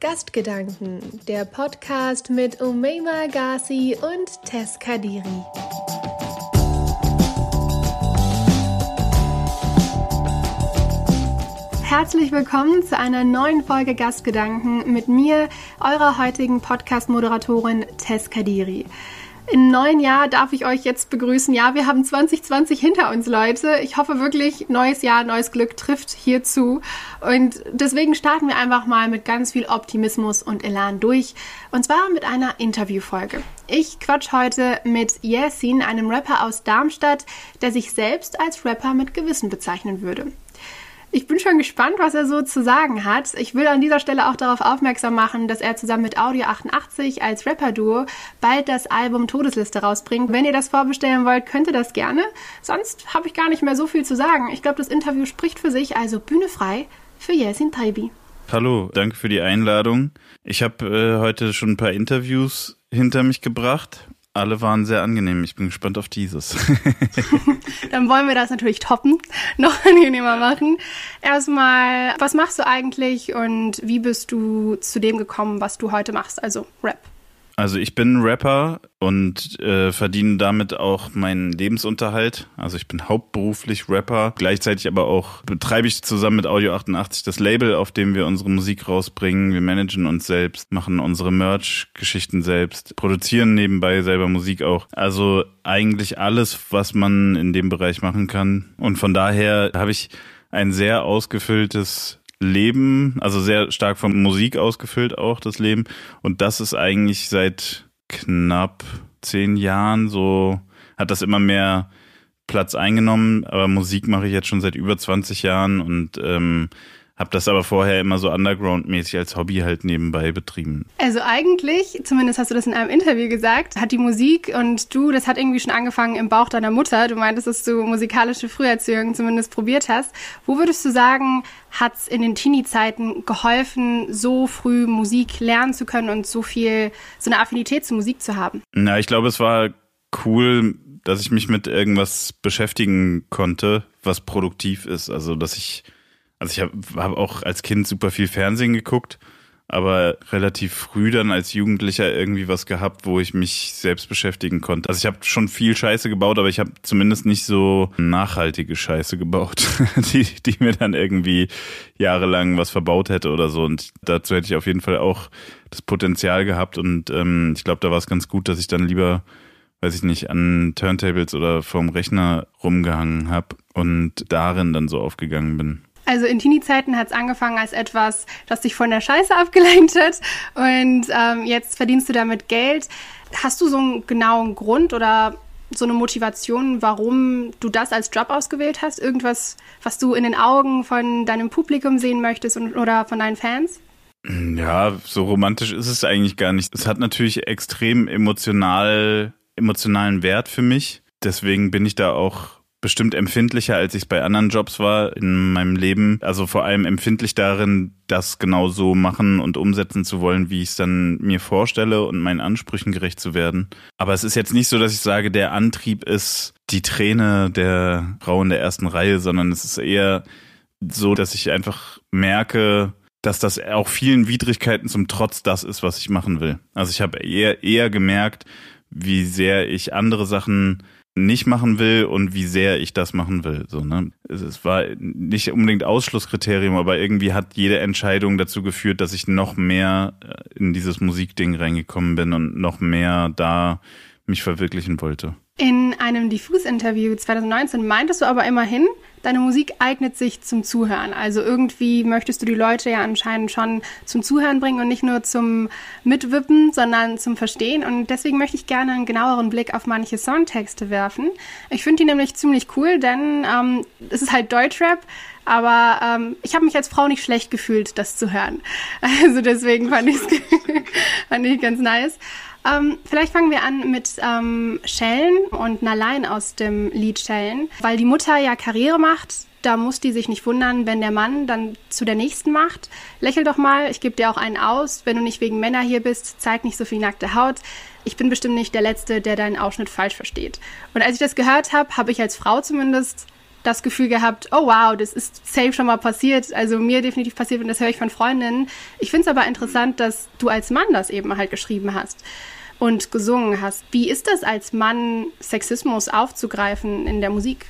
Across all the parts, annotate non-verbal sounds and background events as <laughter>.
Gastgedanken, der Podcast mit Umeima Ghazi und Tess Kadiri. Herzlich willkommen zu einer neuen Folge Gastgedanken mit mir, eurer heutigen Podcast-Moderatorin Tess Kadiri. Im neuen Jahr darf ich euch jetzt begrüßen. Ja, wir haben 2020 hinter uns, Leute. Ich hoffe wirklich, neues Jahr, neues Glück trifft hierzu. Und deswegen starten wir einfach mal mit ganz viel Optimismus und Elan durch. Und zwar mit einer Interviewfolge. Ich quatsch heute mit Yasin, einem Rapper aus Darmstadt, der sich selbst als Rapper mit Gewissen bezeichnen würde. Ich bin schon gespannt, was er so zu sagen hat. Ich will an dieser Stelle auch darauf aufmerksam machen, dass er zusammen mit Audio 88 als Rapper-Duo bald das Album Todesliste rausbringt. Wenn ihr das vorbestellen wollt, könnt ihr das gerne. Sonst habe ich gar nicht mehr so viel zu sagen. Ich glaube, das Interview spricht für sich, also Bühne frei für Yasin Taibi. Hallo, danke für die Einladung. Ich habe äh, heute schon ein paar Interviews hinter mich gebracht alle waren sehr angenehm. Ich bin gespannt auf dieses. <laughs> Dann wollen wir das natürlich toppen, <laughs> noch angenehmer machen. Erstmal, was machst du eigentlich und wie bist du zu dem gekommen, was du heute machst, also Rap? Also ich bin Rapper und äh, verdiene damit auch meinen Lebensunterhalt. Also ich bin hauptberuflich Rapper. Gleichzeitig aber auch betreibe ich zusammen mit Audio 88 das Label, auf dem wir unsere Musik rausbringen. Wir managen uns selbst, machen unsere Merch-Geschichten selbst, produzieren nebenbei selber Musik auch. Also eigentlich alles, was man in dem Bereich machen kann. Und von daher habe ich ein sehr ausgefülltes Leben, also sehr stark von Musik ausgefüllt auch das Leben. Und das ist eigentlich seit knapp zehn Jahren so, hat das immer mehr Platz eingenommen. Aber Musik mache ich jetzt schon seit über 20 Jahren und ähm, hab das aber vorher immer so underground-mäßig als Hobby halt nebenbei betrieben. Also eigentlich, zumindest hast du das in einem Interview gesagt, hat die Musik und du, das hat irgendwie schon angefangen im Bauch deiner Mutter. Du meintest, dass du musikalische Früherziehung zumindest probiert hast. Wo würdest du sagen, hat's in den Teenie-Zeiten geholfen, so früh Musik lernen zu können und so viel, so eine Affinität zur Musik zu haben? Na, ich glaube, es war cool, dass ich mich mit irgendwas beschäftigen konnte, was produktiv ist. Also, dass ich also ich habe hab auch als Kind super viel Fernsehen geguckt, aber relativ früh dann als Jugendlicher irgendwie was gehabt, wo ich mich selbst beschäftigen konnte. Also ich habe schon viel Scheiße gebaut, aber ich habe zumindest nicht so nachhaltige Scheiße gebaut, <laughs> die, die mir dann irgendwie jahrelang was verbaut hätte oder so. Und dazu hätte ich auf jeden Fall auch das Potenzial gehabt. Und ähm, ich glaube, da war es ganz gut, dass ich dann lieber weiß ich nicht, an Turntables oder vorm Rechner rumgehangen habe und darin dann so aufgegangen bin. Also in Teenie-Zeiten hat es angefangen als etwas, das dich von der Scheiße abgelenkt hat und ähm, jetzt verdienst du damit Geld. Hast du so einen genauen Grund oder so eine Motivation, warum du das als Job ausgewählt hast? Irgendwas, was du in den Augen von deinem Publikum sehen möchtest und, oder von deinen Fans? Ja, so romantisch ist es eigentlich gar nicht. Es hat natürlich extrem emotional, emotionalen Wert für mich. Deswegen bin ich da auch bestimmt empfindlicher, als ich es bei anderen Jobs war in meinem Leben. Also vor allem empfindlich darin, das genau so machen und umsetzen zu wollen, wie ich es dann mir vorstelle und meinen Ansprüchen gerecht zu werden. Aber es ist jetzt nicht so, dass ich sage, der Antrieb ist die Träne der Frau in der ersten Reihe, sondern es ist eher so, dass ich einfach merke, dass das auch vielen Widrigkeiten zum Trotz das ist, was ich machen will. Also ich habe eher, eher gemerkt, wie sehr ich andere Sachen nicht machen will und wie sehr ich das machen will. So, ne? Es war nicht unbedingt Ausschlusskriterium, aber irgendwie hat jede Entscheidung dazu geführt, dass ich noch mehr äh, in dieses Musikding reingekommen bin und noch mehr da mich verwirklichen wollte. In einem Diffus-Interview 2019 meintest du aber immerhin, deine Musik eignet sich zum Zuhören. Also irgendwie möchtest du die Leute ja anscheinend schon zum Zuhören bringen und nicht nur zum Mitwippen, sondern zum Verstehen. Und deswegen möchte ich gerne einen genaueren Blick auf manche Songtexte werfen. Ich finde die nämlich ziemlich cool, denn ähm, es ist halt Deutschrap, aber ähm, ich habe mich als Frau nicht schlecht gefühlt, das zu hören. <laughs> Also deswegen <laughs> fand, ich ganz nice. Ähm, vielleicht fangen wir an mit ähm, Schellen und einer aus dem Lied Schellen, weil die Mutter ja Karriere macht. Da muss die sich nicht wundern, wenn der Mann dann zu der nächsten macht. Lächel doch mal, ich gebe dir auch einen aus. Wenn du nicht wegen Männer hier bist, zeig nicht so viel nackte Haut. Ich bin bestimmt nicht der Letzte, der deinen Ausschnitt falsch versteht. Und als ich das gehört habe, habe ich als Frau zumindest das Gefühl gehabt, oh wow, das ist safe schon mal passiert, also mir definitiv passiert und das höre ich von Freundinnen. Ich finde es aber interessant, dass du als Mann das eben halt geschrieben hast und gesungen hast. Wie ist das als Mann, Sexismus aufzugreifen in der Musik?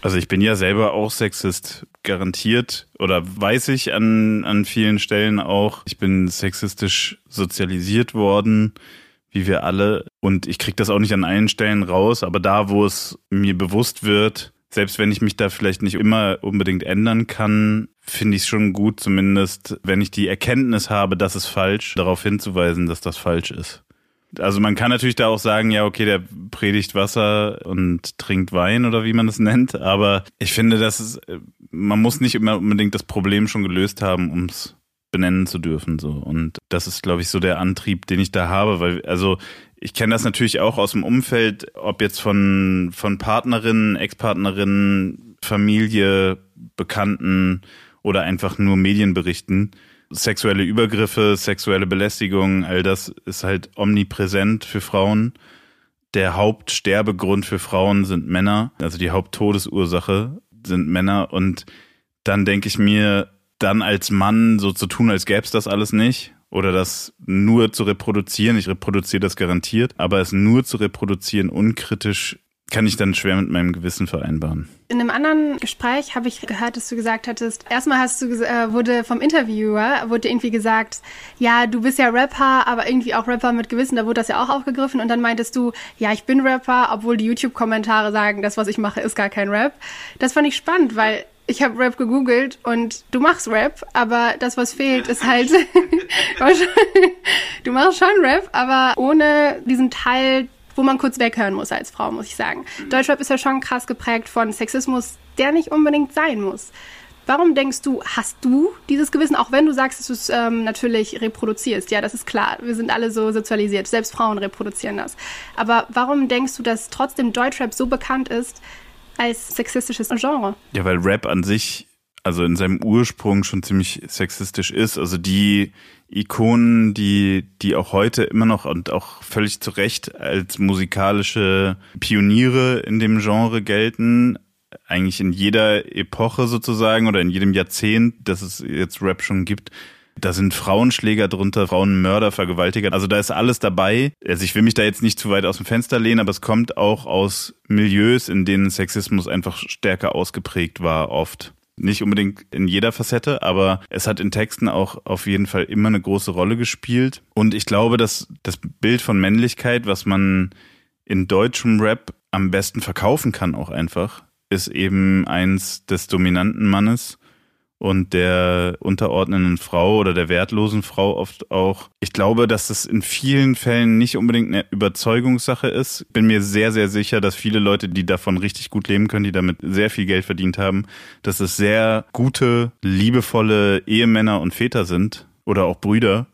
Also ich bin ja selber auch Sexist, garantiert oder weiß ich an, an vielen Stellen auch. Ich bin sexistisch sozialisiert worden, wie wir alle. Und ich kriege das auch nicht an allen Stellen raus, aber da, wo es mir bewusst wird, selbst wenn ich mich da vielleicht nicht immer unbedingt ändern kann, finde ich es schon gut, zumindest wenn ich die Erkenntnis habe, dass es falsch, darauf hinzuweisen, dass das falsch ist. Also man kann natürlich da auch sagen, ja, okay, der predigt Wasser und trinkt Wein oder wie man das nennt, aber ich finde, dass es, man muss nicht immer unbedingt das Problem schon gelöst haben, um es benennen zu dürfen. So. Und das ist, glaube ich, so der Antrieb, den ich da habe, weil, also ich kenne das natürlich auch aus dem Umfeld, ob jetzt von, von Partnerinnen, Ex-Partnerinnen, Familie, Bekannten oder einfach nur Medienberichten sexuelle Übergriffe, sexuelle Belästigung, all das ist halt omnipräsent für Frauen. Der Hauptsterbegrund für Frauen sind Männer, also die Haupttodesursache sind Männer. Und dann denke ich mir, dann als Mann so zu tun, als gäbe es das alles nicht oder das nur zu reproduzieren, ich reproduziere das garantiert, aber es nur zu reproduzieren, unkritisch kann ich dann schwer mit meinem Gewissen vereinbaren. In einem anderen Gespräch habe ich gehört, dass du gesagt hattest, erstmal hast du äh, wurde vom Interviewer wurde irgendwie gesagt, ja, du bist ja Rapper, aber irgendwie auch Rapper mit Gewissen, da wurde das ja auch aufgegriffen und dann meintest du, ja, ich bin Rapper, obwohl die YouTube Kommentare sagen, das was ich mache ist gar kein Rap. Das fand ich spannend, weil ich habe Rap gegoogelt und du machst Rap, aber das, was fehlt, ist halt, <laughs> du machst schon Rap, aber ohne diesen Teil wo man kurz weghören muss als Frau, muss ich sagen. Mhm. Deutschrap ist ja schon krass geprägt von Sexismus, der nicht unbedingt sein muss. Warum denkst du, hast du dieses Gewissen, auch wenn du sagst, dass du es ähm, natürlich reproduzierst? Ja, das ist klar. Wir sind alle so sozialisiert. Selbst Frauen reproduzieren das. Aber warum denkst du, dass trotzdem Deutschrap so bekannt ist als sexistisches Genre? Ja, weil Rap an sich, also in seinem Ursprung schon ziemlich sexistisch ist. Also die Ikonen, die, die auch heute immer noch und auch völlig zu Recht als musikalische Pioniere in dem Genre gelten. Eigentlich in jeder Epoche sozusagen oder in jedem Jahrzehnt, dass es jetzt Rap schon gibt. Da sind Frauenschläger drunter, Frauenmörder, Vergewaltiger. Also da ist alles dabei. Also ich will mich da jetzt nicht zu weit aus dem Fenster lehnen, aber es kommt auch aus Milieus, in denen Sexismus einfach stärker ausgeprägt war oft. Nicht unbedingt in jeder Facette, aber es hat in Texten auch auf jeden Fall immer eine große Rolle gespielt. Und ich glaube, dass das Bild von Männlichkeit, was man in deutschem Rap am besten verkaufen kann, auch einfach, ist eben eins des dominanten Mannes und der unterordnenden Frau oder der wertlosen Frau oft auch. Ich glaube, dass das in vielen Fällen nicht unbedingt eine Überzeugungssache ist. Bin mir sehr, sehr sicher, dass viele Leute, die davon richtig gut leben können, die damit sehr viel Geld verdient haben, dass es sehr gute, liebevolle Ehemänner und Väter sind oder auch Brüder,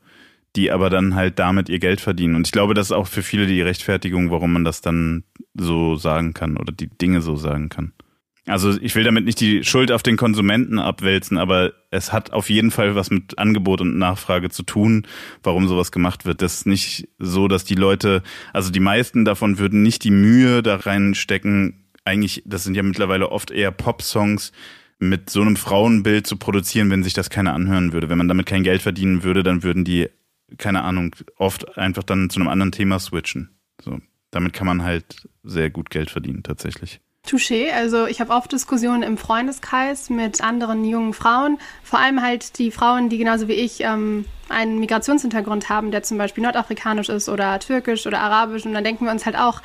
die aber dann halt damit ihr Geld verdienen. Und ich glaube, das ist auch für viele die Rechtfertigung, warum man das dann so sagen kann oder die Dinge so sagen kann. Also ich will damit nicht die Schuld auf den Konsumenten abwälzen, aber es hat auf jeden Fall was mit Angebot und Nachfrage zu tun, warum sowas gemacht wird. Das ist nicht so, dass die Leute, also die meisten davon würden nicht die Mühe da reinstecken. Eigentlich, das sind ja mittlerweile oft eher Pop-Songs, mit so einem Frauenbild zu produzieren, wenn sich das keiner anhören würde. Wenn man damit kein Geld verdienen würde, dann würden die, keine Ahnung, oft einfach dann zu einem anderen Thema switchen. So, damit kann man halt sehr gut Geld verdienen, tatsächlich. Touché. Also ich habe oft Diskussionen im Freundeskreis mit anderen jungen Frauen, vor allem halt die Frauen, die genauso wie ich ähm, einen Migrationshintergrund haben, der zum Beispiel nordafrikanisch ist oder türkisch oder arabisch. Und dann denken wir uns halt auch,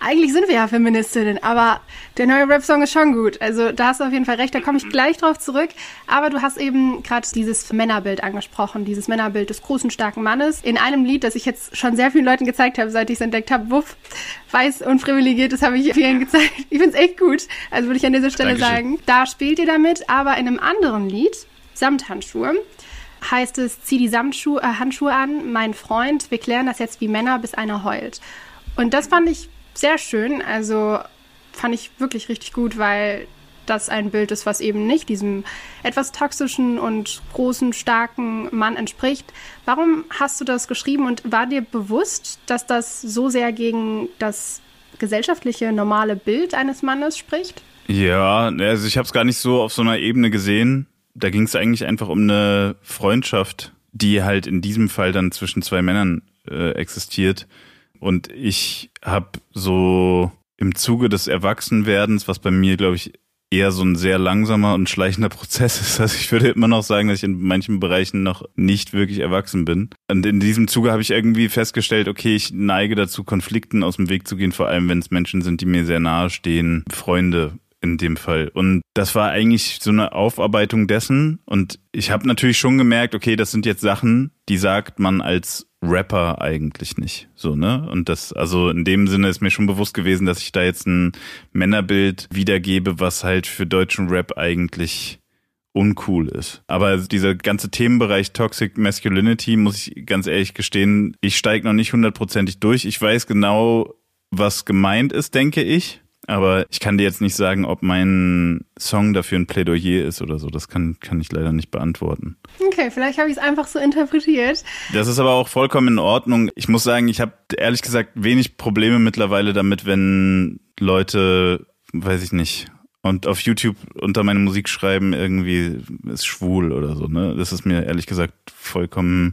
eigentlich sind wir ja Feministinnen, aber der neue Rap-Song ist schon gut. Also da hast du auf jeden Fall recht, da komme ich gleich drauf zurück. Aber du hast eben gerade dieses Männerbild angesprochen, dieses Männerbild des großen, starken Mannes. In einem Lied, das ich jetzt schon sehr vielen Leuten gezeigt habe, seit ich es entdeckt habe, wuff, weiß und privilegiert, das habe ich vielen gezeigt. Ich finde es echt gut. Also würde ich an dieser Stelle Dankeschön. sagen. Da spielt ihr damit, aber in einem anderen Lied, Samthandschuhe, heißt es, zieh die Samtschuhe, äh, Handschuhe an, mein Freund, wir klären das jetzt wie Männer, bis einer heult. Und das fand ich sehr schön, also fand ich wirklich richtig gut, weil das ein Bild ist, was eben nicht diesem etwas toxischen und großen, starken Mann entspricht. Warum hast du das geschrieben und war dir bewusst, dass das so sehr gegen das gesellschaftliche normale Bild eines Mannes spricht? Ja, also ich habe es gar nicht so auf so einer Ebene gesehen. Da ging es eigentlich einfach um eine Freundschaft, die halt in diesem Fall dann zwischen zwei Männern äh, existiert. Und ich habe so im Zuge des Erwachsenwerdens, was bei mir, glaube ich, eher so ein sehr langsamer und schleichender <laughs> Prozess ist. Also ich würde immer noch sagen, dass ich in manchen Bereichen noch nicht wirklich erwachsen bin. Und in diesem Zuge habe ich irgendwie festgestellt, okay, ich neige dazu, Konflikten aus dem Weg zu gehen, vor allem wenn es Menschen sind, die mir sehr nahe stehen, Freunde in dem Fall. Und das war eigentlich so eine Aufarbeitung dessen. Und ich habe natürlich schon gemerkt, okay, das sind jetzt Sachen, die sagt man als Rapper eigentlich nicht. So, ne? Und das, also in dem Sinne ist mir schon bewusst gewesen, dass ich da jetzt ein Männerbild wiedergebe, was halt für deutschen Rap eigentlich uncool ist. Aber dieser ganze Themenbereich Toxic Masculinity, muss ich ganz ehrlich gestehen, ich steige noch nicht hundertprozentig durch. Ich weiß genau, was gemeint ist, denke ich. Aber ich kann dir jetzt nicht sagen, ob mein Song dafür ein Plädoyer ist oder so. Das kann, kann ich leider nicht beantworten. Okay, vielleicht habe ich es einfach so interpretiert. Das ist aber auch vollkommen in Ordnung. Ich muss sagen, ich habe ehrlich gesagt wenig Probleme mittlerweile damit, wenn Leute, weiß ich nicht, und auf YouTube unter meine Musik schreiben, irgendwie ist schwul oder so. Ne? Das ist mir ehrlich gesagt vollkommen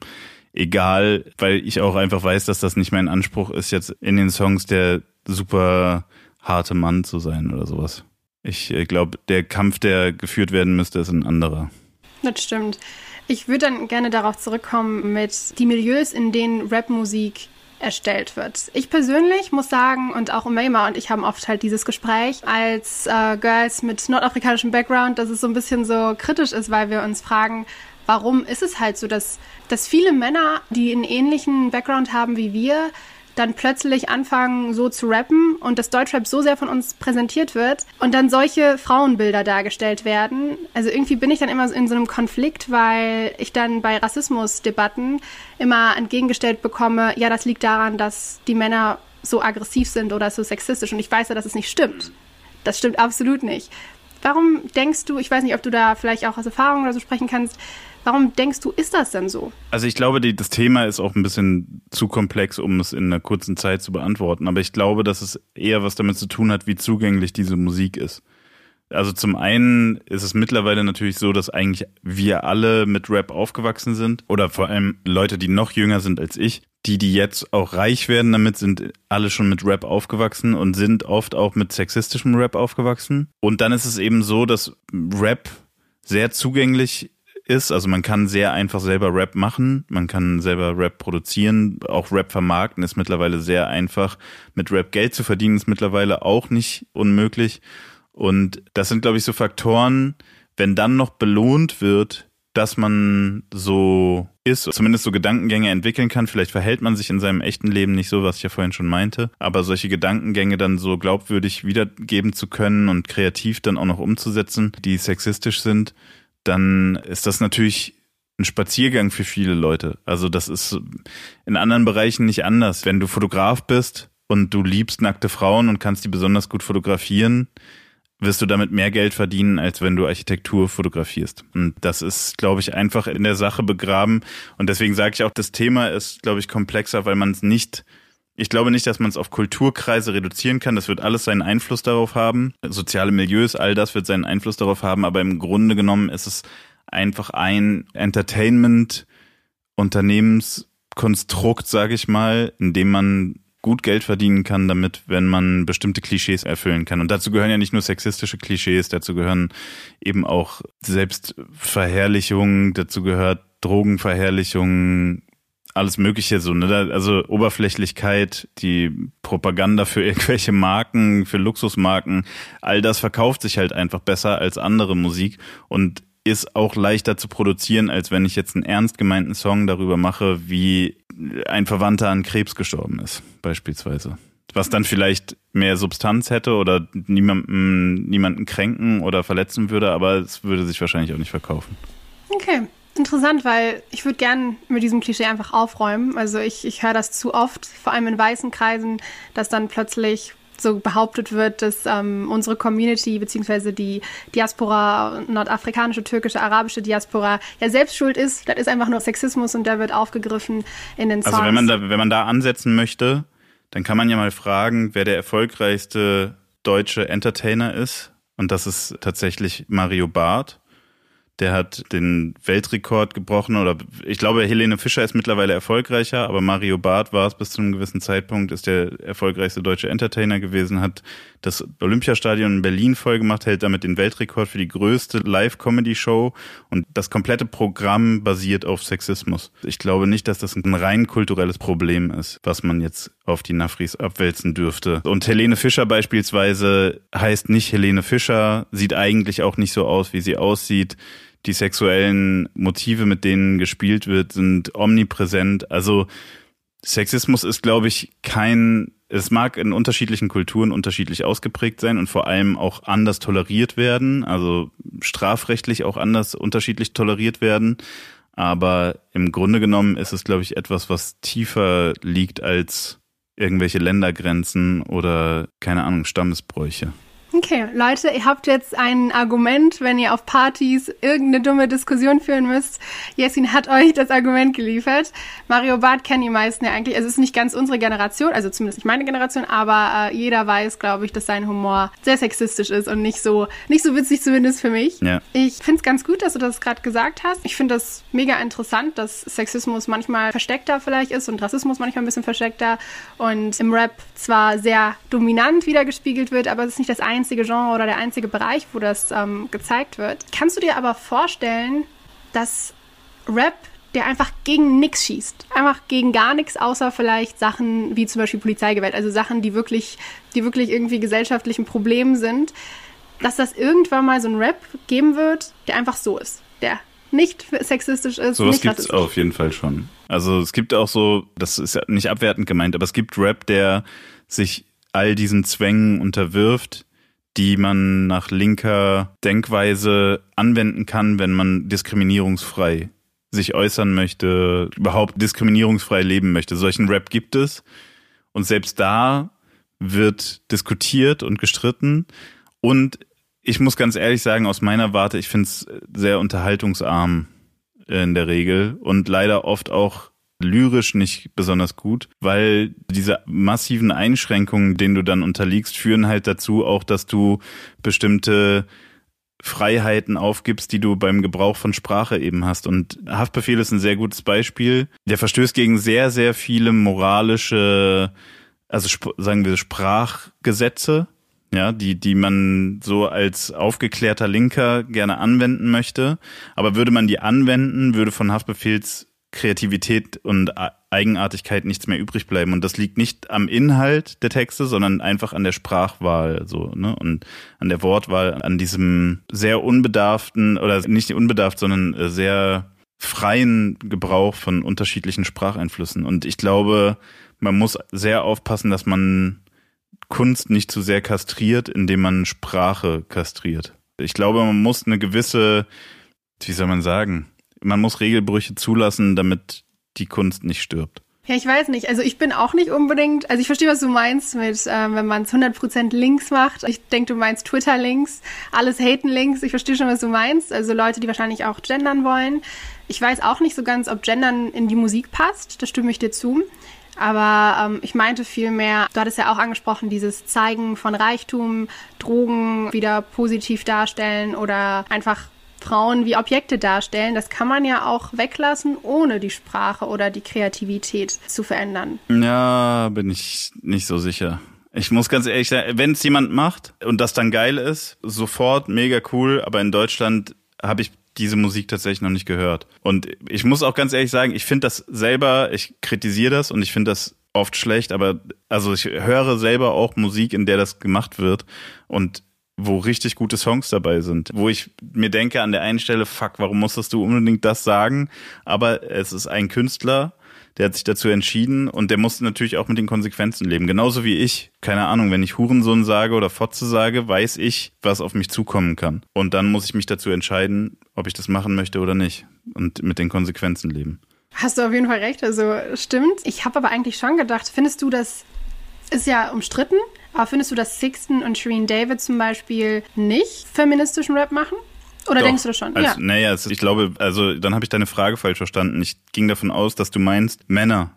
egal, weil ich auch einfach weiß, dass das nicht mein Anspruch ist, jetzt in den Songs der super harte Mann zu sein oder sowas. Ich äh, glaube, der Kampf, der geführt werden müsste, ist ein anderer. Das stimmt. Ich würde dann gerne darauf zurückkommen mit die Milieus, in denen Rapmusik erstellt wird. Ich persönlich muss sagen, und auch Umayma und ich haben oft halt dieses Gespräch als äh, Girls mit nordafrikanischem Background, dass es so ein bisschen so kritisch ist, weil wir uns fragen, warum ist es halt so, dass, dass viele Männer, die einen ähnlichen Background haben wie wir, dann plötzlich anfangen, so zu rappen und das Deutschrap so sehr von uns präsentiert wird und dann solche Frauenbilder dargestellt werden. Also irgendwie bin ich dann immer in so einem Konflikt, weil ich dann bei Rassismusdebatten immer entgegengestellt bekomme, ja, das liegt daran, dass die Männer so aggressiv sind oder so sexistisch und ich weiß ja, dass es nicht stimmt. Das stimmt absolut nicht. Warum denkst du, ich weiß nicht, ob du da vielleicht auch aus Erfahrung oder so sprechen kannst, Warum denkst du, ist das denn so? Also ich glaube, die, das Thema ist auch ein bisschen zu komplex, um es in einer kurzen Zeit zu beantworten. Aber ich glaube, dass es eher was damit zu tun hat, wie zugänglich diese Musik ist. Also zum einen ist es mittlerweile natürlich so, dass eigentlich wir alle mit Rap aufgewachsen sind oder vor allem Leute, die noch jünger sind als ich. Die, die jetzt auch reich werden damit, sind alle schon mit Rap aufgewachsen und sind oft auch mit sexistischem Rap aufgewachsen. Und dann ist es eben so, dass Rap sehr zugänglich ist. Also man kann sehr einfach selber Rap machen, man kann selber Rap produzieren, auch Rap vermarkten ist mittlerweile sehr einfach. Mit Rap Geld zu verdienen ist mittlerweile auch nicht unmöglich. Und das sind, glaube ich, so Faktoren, wenn dann noch belohnt wird, dass man so ist, zumindest so Gedankengänge entwickeln kann. Vielleicht verhält man sich in seinem echten Leben nicht so, was ich ja vorhin schon meinte, aber solche Gedankengänge dann so glaubwürdig wiedergeben zu können und kreativ dann auch noch umzusetzen, die sexistisch sind, dann ist das natürlich ein Spaziergang für viele Leute. Also das ist in anderen Bereichen nicht anders. Wenn du Fotograf bist und du liebst nackte Frauen und kannst die besonders gut fotografieren, wirst du damit mehr Geld verdienen, als wenn du Architektur fotografierst. Und das ist, glaube ich, einfach in der Sache begraben. Und deswegen sage ich auch, das Thema ist, glaube ich, komplexer, weil man es nicht ich glaube nicht, dass man es auf Kulturkreise reduzieren kann. Das wird alles seinen Einfluss darauf haben. Soziale Milieus, all das wird seinen Einfluss darauf haben. Aber im Grunde genommen ist es einfach ein Entertainment-Unternehmenskonstrukt, sage ich mal, in dem man gut Geld verdienen kann damit, wenn man bestimmte Klischees erfüllen kann. Und dazu gehören ja nicht nur sexistische Klischees, dazu gehören eben auch Selbstverherrlichung, dazu gehört Drogenverherrlichung, alles Mögliche so, ne? Also Oberflächlichkeit, die Propaganda für irgendwelche Marken, für Luxusmarken, all das verkauft sich halt einfach besser als andere Musik und ist auch leichter zu produzieren, als wenn ich jetzt einen ernst gemeinten Song darüber mache, wie ein Verwandter an Krebs gestorben ist, beispielsweise. Was dann vielleicht mehr Substanz hätte oder niemanden, niemanden kränken oder verletzen würde, aber es würde sich wahrscheinlich auch nicht verkaufen. Okay interessant, weil ich würde gern mit diesem Klischee einfach aufräumen. Also ich, ich höre das zu oft, vor allem in weißen Kreisen, dass dann plötzlich so behauptet wird, dass ähm, unsere Community beziehungsweise die Diaspora, nordafrikanische, türkische, arabische Diaspora ja selbst schuld ist. Das ist einfach nur Sexismus und der wird aufgegriffen in den Songs. Also wenn man da, wenn man da ansetzen möchte, dann kann man ja mal fragen, wer der erfolgreichste deutsche Entertainer ist Und das ist tatsächlich Mario Barth. Der hat den Weltrekord gebrochen oder ich glaube, Helene Fischer ist mittlerweile erfolgreicher, aber Mario Barth war es bis zu einem gewissen Zeitpunkt, ist der erfolgreichste deutsche Entertainer gewesen, hat das Olympiastadion in Berlin vollgemacht, hält damit den Weltrekord für die größte Live-Comedy-Show und das komplette Programm basiert auf Sexismus. Ich glaube nicht, dass das ein rein kulturelles Problem ist, was man jetzt auf die Nafris abwälzen dürfte. Und Helene Fischer beispielsweise heißt nicht Helene Fischer, sieht eigentlich auch nicht so aus, wie sie aussieht die sexuellen Motive, mit denen gespielt wird, sind omnipräsent. Also Sexismus ist, glaube ich, kein, es mag in unterschiedlichen Kulturen unterschiedlich ausgeprägt sein und vor allem auch anders toleriert werden, also strafrechtlich auch anders unterschiedlich toleriert werden. Aber im Grunde genommen ist es, glaube ich, etwas, was tiefer liegt als irgendwelche Ländergrenzen oder, keine Ahnung, Stammesbräuche. Okay, Leute, ihr habt jetzt ein Argument, wenn ihr auf Partys irgendeine dumme Diskussion führen müsst. Jessin hat euch das Argument geliefert. Mario Barth kennen die meisten ja eigentlich. Also es ist nicht ganz unsere Generation, also zumindest nicht meine Generation, aber äh, jeder weiß, glaube ich, dass sein Humor sehr sexistisch ist und nicht so nicht so witzig zumindest für mich. Ja. Ich finde es ganz gut, dass du das gerade gesagt hast. Ich finde das mega interessant, dass Sexismus manchmal versteckter vielleicht ist und Rassismus manchmal ein bisschen versteckter und im Rap zwar sehr dominant wiedergespiegelt wird, aber es ist nicht das einzige Genre oder der einzige Bereich, wo das ähm, gezeigt wird. Kannst du dir aber vorstellen, dass Rap der einfach gegen nichts schießt. Einfach gegen gar nichts, außer vielleicht Sachen wie zum Beispiel Polizeigewalt, also Sachen, die wirklich, die wirklich irgendwie gesellschaftlichen Problemen sind, dass das irgendwann mal so ein Rap geben wird, der einfach so ist. Der nicht sexistisch ist. Sowas gibt es auf jeden Fall schon. Also es gibt auch so, das ist ja nicht abwertend gemeint, aber es gibt Rap, der sich all diesen Zwängen unterwirft, die man nach linker Denkweise anwenden kann, wenn man diskriminierungsfrei sich äußern möchte, überhaupt diskriminierungsfrei leben möchte. Solchen Rap gibt es. Und selbst da wird diskutiert und gestritten. Und ich muss ganz ehrlich sagen, aus meiner Warte, ich finde es sehr unterhaltungsarm in der Regel und leider oft auch lyrisch nicht besonders gut, weil diese massiven Einschränkungen, denen du dann unterliegst, führen halt dazu auch, dass du bestimmte Freiheiten aufgibst, die du beim Gebrauch von Sprache eben hast. Und Haftbefehl ist ein sehr gutes Beispiel. Der verstößt gegen sehr, sehr viele moralische, also sagen wir Sprachgesetze, ja, die, die man so als aufgeklärter Linker gerne anwenden möchte. Aber würde man die anwenden, würde von Haftbefehls Kreativität und Eigenartigkeit nichts mehr übrig bleiben. Und das liegt nicht am Inhalt der Texte, sondern einfach an der Sprachwahl so, ne? Und an der Wortwahl, an diesem sehr unbedarften oder nicht unbedarft, sondern äh, sehr freien Gebrauch von unterschiedlichen Spracheinflüssen. Und ich glaube, man muss sehr aufpassen, dass man Kunst nicht zu sehr kastriert, indem man Sprache kastriert. Ich glaube, man muss eine gewisse, wie soll man sagen, man muss Regelbrüche zulassen, damit die Kunst nicht stirbt. Ja, ich weiß nicht. Also ich bin auch nicht unbedingt, also ich verstehe, was du meinst mit, ähm, wenn man es 100% Links macht. Ich denke, du meinst Twitter-Links, alles Haten-Links. Ich verstehe schon, was du meinst. Also Leute, die wahrscheinlich auch gendern wollen. Ich weiß auch nicht so ganz, ob Gendern in die Musik passt. Da stimme ich dir zu. Aber ähm, ich meinte vielmehr, du hattest ja auch angesprochen, dieses Zeigen von Reichtum, Drogen wieder positiv darstellen oder einfach Frauen wie Objekte darstellen, das kann man ja auch weglassen, ohne die Sprache oder die Kreativität zu verändern. Ja, bin ich nicht so sicher. Ich muss ganz ehrlich sagen, wenn es jemand macht und das dann geil ist, sofort mega cool, aber in Deutschland habe ich diese Musik tatsächlich noch nicht gehört. Und ich muss auch ganz ehrlich sagen, ich finde das selber, ich kritisiere das und ich finde das oft schlecht, aber also ich höre selber auch Musik, in der das gemacht wird und wo richtig gute Songs dabei sind, wo ich mir denke an der einen Stelle, fuck, warum musstest du unbedingt das sagen? Aber es ist ein Künstler, der hat sich dazu entschieden und der musste natürlich auch mit den Konsequenzen leben. Genauso wie ich. Keine Ahnung, wenn ich Hurensohn sage oder Fotze sage, weiß ich, was auf mich zukommen kann. Und dann muss ich mich dazu entscheiden, ob ich das machen möchte oder nicht. Und mit den Konsequenzen leben. Hast du auf jeden Fall recht, also stimmt. Ich habe aber eigentlich schon gedacht, findest du das ist ja umstritten, aber findest du, dass Sixten und Shereen David zum Beispiel nicht feministischen Rap machen? Oder Doch, denkst du das schon? Als, ja. Naja, ich glaube, also dann habe ich deine Frage falsch verstanden. Ich ging davon aus, dass du meinst, Männer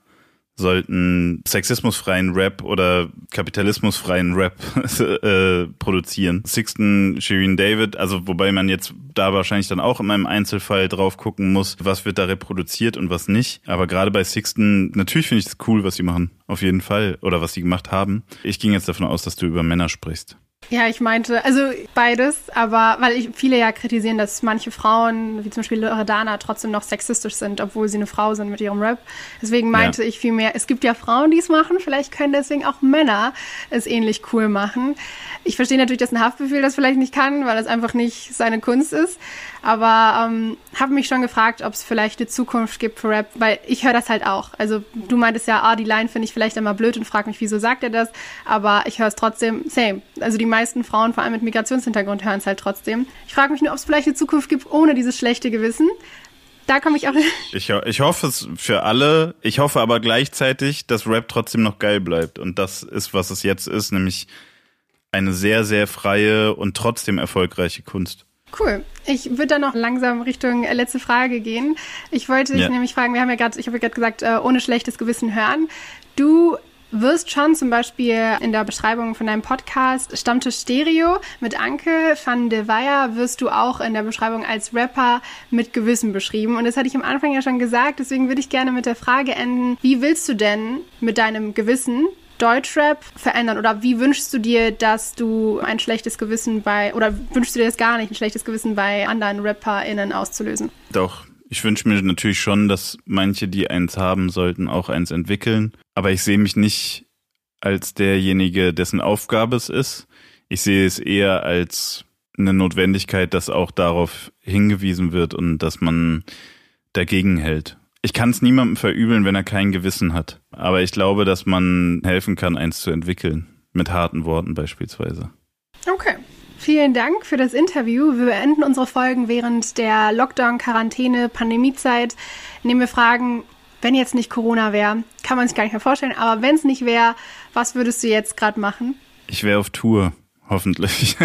sollten sexismusfreien Rap oder kapitalismusfreien Rap <laughs> äh, produzieren. Sixten, Shirin David, also wobei man jetzt da wahrscheinlich dann auch in meinem Einzelfall drauf gucken muss, was wird da reproduziert und was nicht. Aber gerade bei Sixten, natürlich finde ich es cool, was sie machen. Auf jeden Fall. Oder was sie gemacht haben. Ich ging jetzt davon aus, dass du über Männer sprichst. Ja, ich meinte, also beides, aber weil ich, viele ja kritisieren, dass manche Frauen, wie zum Beispiel Loredana, trotzdem noch sexistisch sind, obwohl sie eine Frau sind mit ihrem Rap. Deswegen meinte ja. ich vielmehr, es gibt ja Frauen, die es machen, vielleicht können deswegen auch Männer es ähnlich cool machen. Ich verstehe natürlich, dass ein Haftbefehl das vielleicht nicht kann, weil das einfach nicht seine Kunst ist. Aber ähm, habe mich schon gefragt, ob es vielleicht eine Zukunft gibt für Rap, weil ich höre das halt auch. Also du meintest ja, ah, die Line finde ich vielleicht immer blöd und frag mich, wieso sagt er das? Aber ich höre es trotzdem same. Also die meisten Frauen, vor allem mit Migrationshintergrund, hören es halt trotzdem. Ich frage mich nur, ob es vielleicht eine Zukunft gibt ohne dieses schlechte Gewissen. Da komme ich auch. Ich, ich hoffe es für alle. Ich hoffe aber gleichzeitig, dass Rap trotzdem noch geil bleibt. Und das ist, was es jetzt ist, nämlich eine sehr, sehr freie und trotzdem erfolgreiche Kunst. Cool. Ich würde dann noch langsam Richtung äh, letzte Frage gehen. Ich wollte dich ja. nämlich fragen, wir haben ja gerade, ich habe ja gerade gesagt, äh, ohne schlechtes Gewissen hören. Du wirst schon zum Beispiel in der Beschreibung von deinem Podcast Stammtisch Stereo mit Anke van de Weyer wirst du auch in der Beschreibung als Rapper mit Gewissen beschrieben. Und das hatte ich am Anfang ja schon gesagt, deswegen würde ich gerne mit der Frage enden, wie willst du denn mit deinem Gewissen Deutschrap verändern? Oder wie wünschst du dir, dass du ein schlechtes Gewissen bei, oder wünschst du dir das gar nicht, ein schlechtes Gewissen bei anderen RapperInnen auszulösen? Doch. Ich wünsche mir natürlich schon, dass manche, die eins haben sollten, auch eins entwickeln. Aber ich sehe mich nicht als derjenige, dessen Aufgabe es ist. Ich sehe es eher als eine Notwendigkeit, dass auch darauf hingewiesen wird und dass man dagegen hält. Ich kann es niemandem verübeln, wenn er kein Gewissen hat. Aber ich glaube, dass man helfen kann, eins zu entwickeln. Mit harten Worten beispielsweise. Okay. Vielen Dank für das Interview. Wir beenden unsere Folgen während der Lockdown, Quarantäne, Pandemiezeit. Nehmen wir Fragen, wenn jetzt nicht Corona wäre, kann man sich gar nicht mehr vorstellen, aber wenn es nicht wäre, was würdest du jetzt gerade machen? Ich wäre auf Tour. Hoffentlich.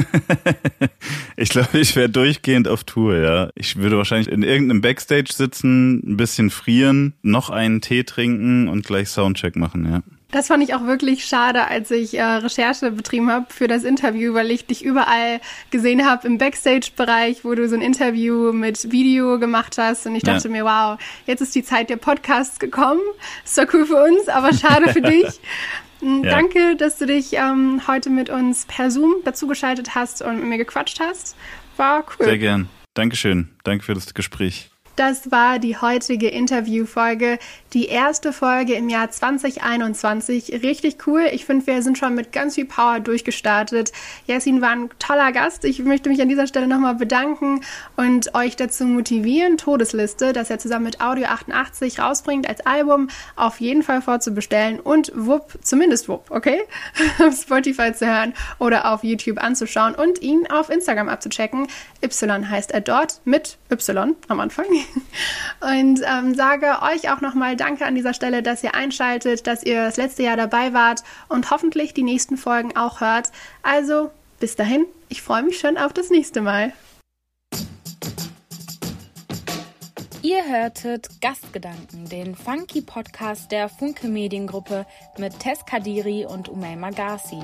<laughs> ich glaube, ich wäre durchgehend auf Tour, ja. Ich würde wahrscheinlich in irgendeinem Backstage sitzen, ein bisschen frieren, noch einen Tee trinken und gleich Soundcheck machen, ja. Das fand ich auch wirklich schade, als ich äh, Recherche betrieben habe für das Interview, weil ich dich überall gesehen habe im Backstage-Bereich, wo du so ein Interview mit Video gemacht hast. Und ich dachte ja. mir, wow, jetzt ist die Zeit der Podcasts gekommen. Ist doch cool für uns, aber schade für <laughs> dich. Mm, ja. Danke, dass du dich ähm, heute mit uns per Zoom dazugeschaltet hast und mit mir gequatscht hast. War cool. Sehr gern. Dankeschön. Danke für das Gespräch. Das war die heutige Interviewfolge, die erste Folge im Jahr 2021. Richtig cool. Ich finde, wir sind schon mit ganz viel Power durchgestartet. Yasin war ein toller Gast. Ich möchte mich an dieser Stelle nochmal bedanken und euch dazu motivieren, Todesliste, das er zusammen mit Audio 88 rausbringt als Album, auf jeden Fall vorzubestellen und wupp, zumindest wupp, okay? <laughs> auf Spotify zu hören oder auf YouTube anzuschauen und ihn auf Instagram abzuchecken. Y heißt er dort mit Y am Anfang. <laughs> Und ähm, sage euch auch nochmal Danke an dieser Stelle, dass ihr einschaltet, dass ihr das letzte Jahr dabei wart und hoffentlich die nächsten Folgen auch hört. Also bis dahin, ich freue mich schon auf das nächste Mal. Ihr hörtet Gastgedanken, den funky Podcast der Funke Mediengruppe mit Tess Kadiri und Umay Magasi.